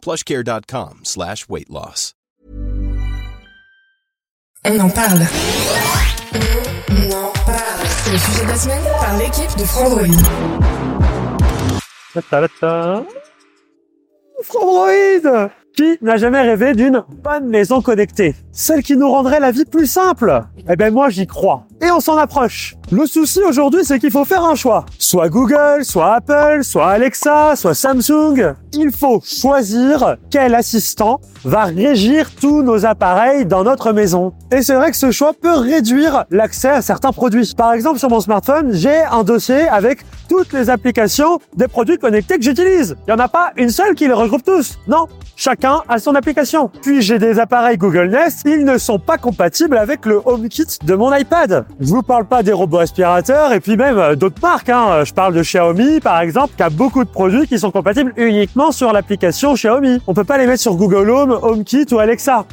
plushcare.com slash weight loss. On en parle. On en parle. C'est le sujet de la semaine par l'équipe de Frandroid. Frandroid Qui n'a jamais rêvé d'une bonne maison connectée? Celle qui nous rendrait la vie plus simple? Eh ben moi j'y crois. Et on s'en approche. Le souci aujourd'hui c'est qu'il faut faire un choix. Soit Google, soit Apple, soit Alexa, soit Samsung. Il faut choisir quel assistant va régir tous nos appareils dans notre maison. Et c'est vrai que ce choix peut réduire l'accès à certains produits. Par exemple sur mon smartphone, j'ai un dossier avec toutes les applications des produits connectés que j'utilise. Il n'y en a pas une seule qui les regroupe tous. Non, chacun a son application. Puis j'ai des appareils Google Nest, ils ne sont pas compatibles avec le HomeKit de mon iPad. Je vous parle pas des robots aspirateurs et puis même euh, d'autres marques. Hein. Je parle de Xiaomi par exemple, qui a beaucoup de produits qui sont compatibles uniquement sur l'application Xiaomi. On peut pas les mettre sur Google Home, HomeKit ou Alexa.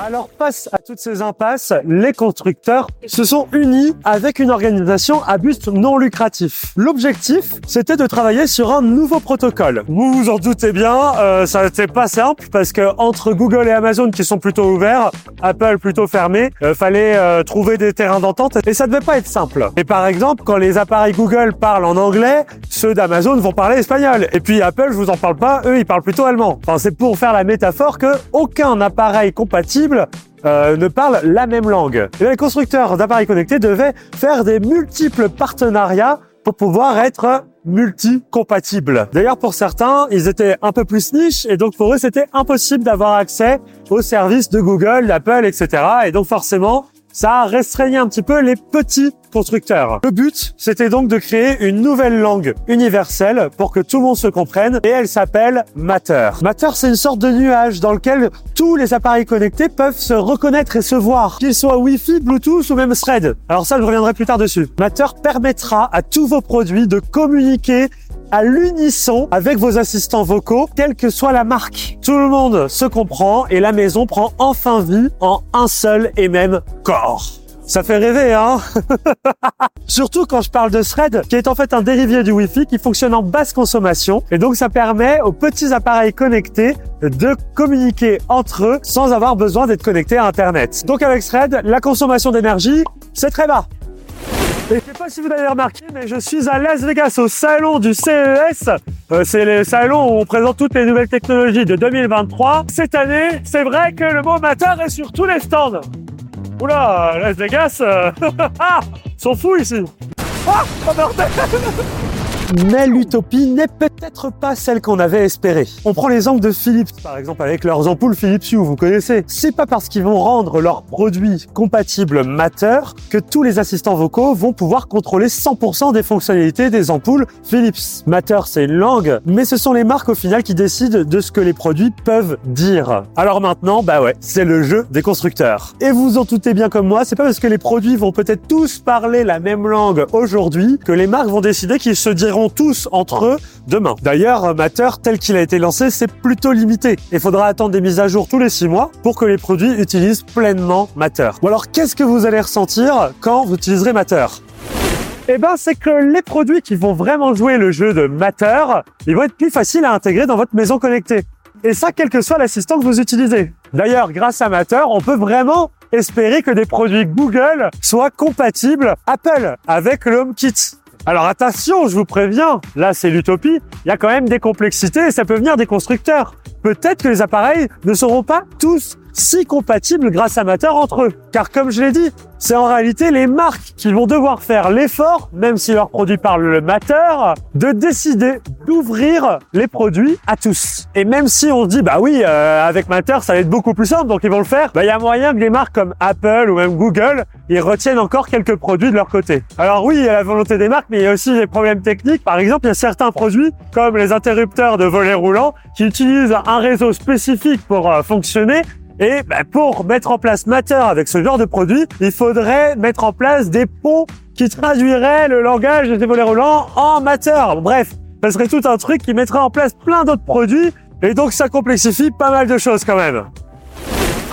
Alors face à toutes ces impasses, les constructeurs se sont unis avec une organisation à but non lucratif. L'objectif, c'était de travailler sur un nouveau protocole. Vous vous en doutez bien, euh, ça n'était pas simple parce que entre Google et Amazon qui sont plutôt ouverts, Apple plutôt fermé, euh, fallait euh, trouver des terrains d'entente et ça devait pas être simple. Et par exemple, quand les appareils Google parlent en anglais, ceux d'Amazon vont parler espagnol. Et puis Apple, je vous en parle pas, eux ils parlent plutôt allemand. Enfin, c'est pour faire la métaphore que aucun appareil compatible euh, ne parlent la même langue. Et les constructeurs d'appareils connectés devaient faire des multiples partenariats pour pouvoir être multi-compatibles. D'ailleurs, pour certains, ils étaient un peu plus niches et donc pour eux, c'était impossible d'avoir accès aux services de Google, d'Apple, etc. Et donc forcément, ça a restreint un petit peu les petits constructeurs. Le but, c'était donc de créer une nouvelle langue universelle pour que tout le monde se comprenne et elle s'appelle Matter. Matter, c'est une sorte de nuage dans lequel tous les appareils connectés peuvent se reconnaître et se voir, qu'ils soient Wi-Fi, Bluetooth ou même Thread. Alors ça, je reviendrai plus tard dessus. Matter permettra à tous vos produits de communiquer à l'unisson avec vos assistants vocaux, quelle que soit la marque. Tout le monde se comprend et la maison prend enfin vie en un seul et même corps. Ça fait rêver, hein Surtout quand je parle de Thread, qui est en fait un dérivé du Wi-Fi qui fonctionne en basse consommation. Et donc ça permet aux petits appareils connectés de communiquer entre eux sans avoir besoin d'être connectés à Internet. Donc avec Thread, la consommation d'énergie, c'est très bas. Pas si vous avez remarqué, mais je suis à Las Vegas au salon du CES. Euh, c'est le salon où on présente toutes les nouvelles technologies de 2023. Cette année, c'est vrai que le mot matter est sur tous les stands. Oula, Las Vegas, euh... ah, sont fous ici. Ah, oh mais l'utopie n'est peut-être pas celle qu'on avait espérée. On prend l'exemple de Philips, par exemple, avec leurs ampoules Philips Hue, vous connaissez. C'est pas parce qu'ils vont rendre leurs produits compatibles Matter que tous les assistants vocaux vont pouvoir contrôler 100% des fonctionnalités des ampoules Philips. Matter, c'est une langue, mais ce sont les marques au final qui décident de ce que les produits peuvent dire. Alors maintenant, bah ouais, c'est le jeu des constructeurs. Et vous en doutez bien comme moi, c'est pas parce que les produits vont peut-être tous parler la même langue aujourd'hui que les marques vont décider qu'ils se diront tous entre eux demain. D'ailleurs, Matter, tel qu'il a été lancé, c'est plutôt limité. Il faudra attendre des mises à jour tous les six mois pour que les produits utilisent pleinement Matter. Ou alors, qu'est-ce que vous allez ressentir quand vous utiliserez Matter? Eh ben, c'est que les produits qui vont vraiment jouer le jeu de Matter, ils vont être plus faciles à intégrer dans votre maison connectée. Et ça, quel que soit l'assistant que vous utilisez. D'ailleurs, grâce à Matter, on peut vraiment espérer que des produits Google soient compatibles Apple avec le HomeKit. Alors attention, je vous préviens, là c'est l'utopie, il y a quand même des complexités et ça peut venir des constructeurs. Peut-être que les appareils ne seront pas tous si compatibles grâce à Matter entre eux. Car comme je l'ai dit, c'est en réalité les marques qui vont devoir faire l'effort, même si leur produit parle le Matter, de décider d'ouvrir les produits à tous. Et même si on se dit, bah oui, euh, avec Matter, ça va être beaucoup plus simple, donc ils vont le faire, bah il y a moyen que les marques comme Apple ou même Google, ils retiennent encore quelques produits de leur côté. Alors oui, il y a la volonté des marques, mais il y a aussi des problèmes techniques. Par exemple, il y a certains produits, comme les interrupteurs de volets roulants, qui utilisent un réseau spécifique pour euh, fonctionner, et bah, pour mettre en place Matter avec ce genre de produit, il faudrait mettre en place des ponts qui traduiraient le langage des volets roulants en Matter. Bref, ça serait tout un truc qui mettrait en place plein d'autres produits et donc ça complexifie pas mal de choses quand même.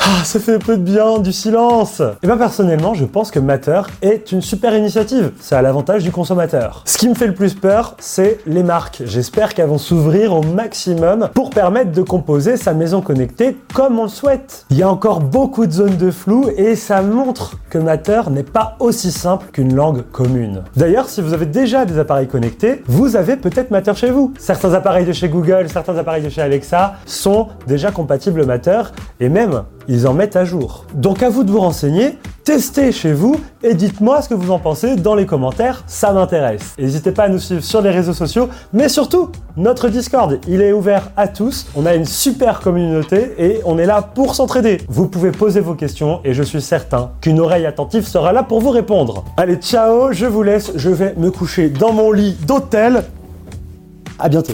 Ah, ça fait peu de bien, du silence Et bien personnellement, je pense que Matter est une super initiative. C'est à l'avantage du consommateur. Ce qui me fait le plus peur, c'est les marques. J'espère qu'elles vont s'ouvrir au maximum pour permettre de composer sa maison connectée comme on le souhaite. Il y a encore beaucoup de zones de flou et ça montre que Matter n'est pas aussi simple qu'une langue commune. D'ailleurs, si vous avez déjà des appareils connectés, vous avez peut-être Matter chez vous. Certains appareils de chez Google, certains appareils de chez Alexa sont déjà compatibles Matter et même ils en mettent à jour. Donc à vous de vous renseigner, testez chez vous et dites-moi ce que vous en pensez dans les commentaires, ça m'intéresse. N'hésitez pas à nous suivre sur les réseaux sociaux, mais surtout notre Discord, il est ouvert à tous, on a une super communauté et on est là pour s'entraider. Vous pouvez poser vos questions et je suis certain qu'une oreille attentive sera là pour vous répondre. Allez, ciao, je vous laisse, je vais me coucher dans mon lit d'hôtel. À bientôt.